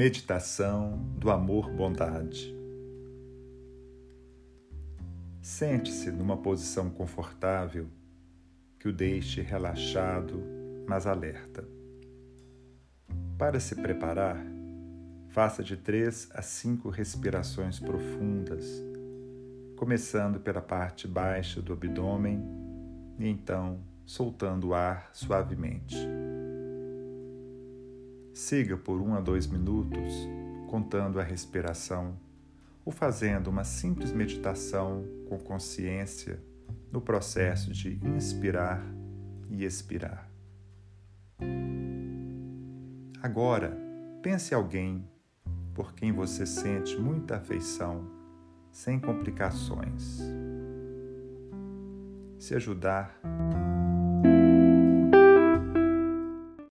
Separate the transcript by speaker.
Speaker 1: Meditação do amor-bondade. Sente-se numa posição confortável que o deixe relaxado, mas alerta. Para se preparar, faça de três a cinco respirações profundas, começando pela parte baixa do abdômen e então soltando o ar suavemente. Siga por um a dois minutos, contando a respiração ou fazendo uma simples meditação com consciência no processo de inspirar e expirar. Agora, pense alguém por quem você sente muita afeição, sem complicações. Se ajudar,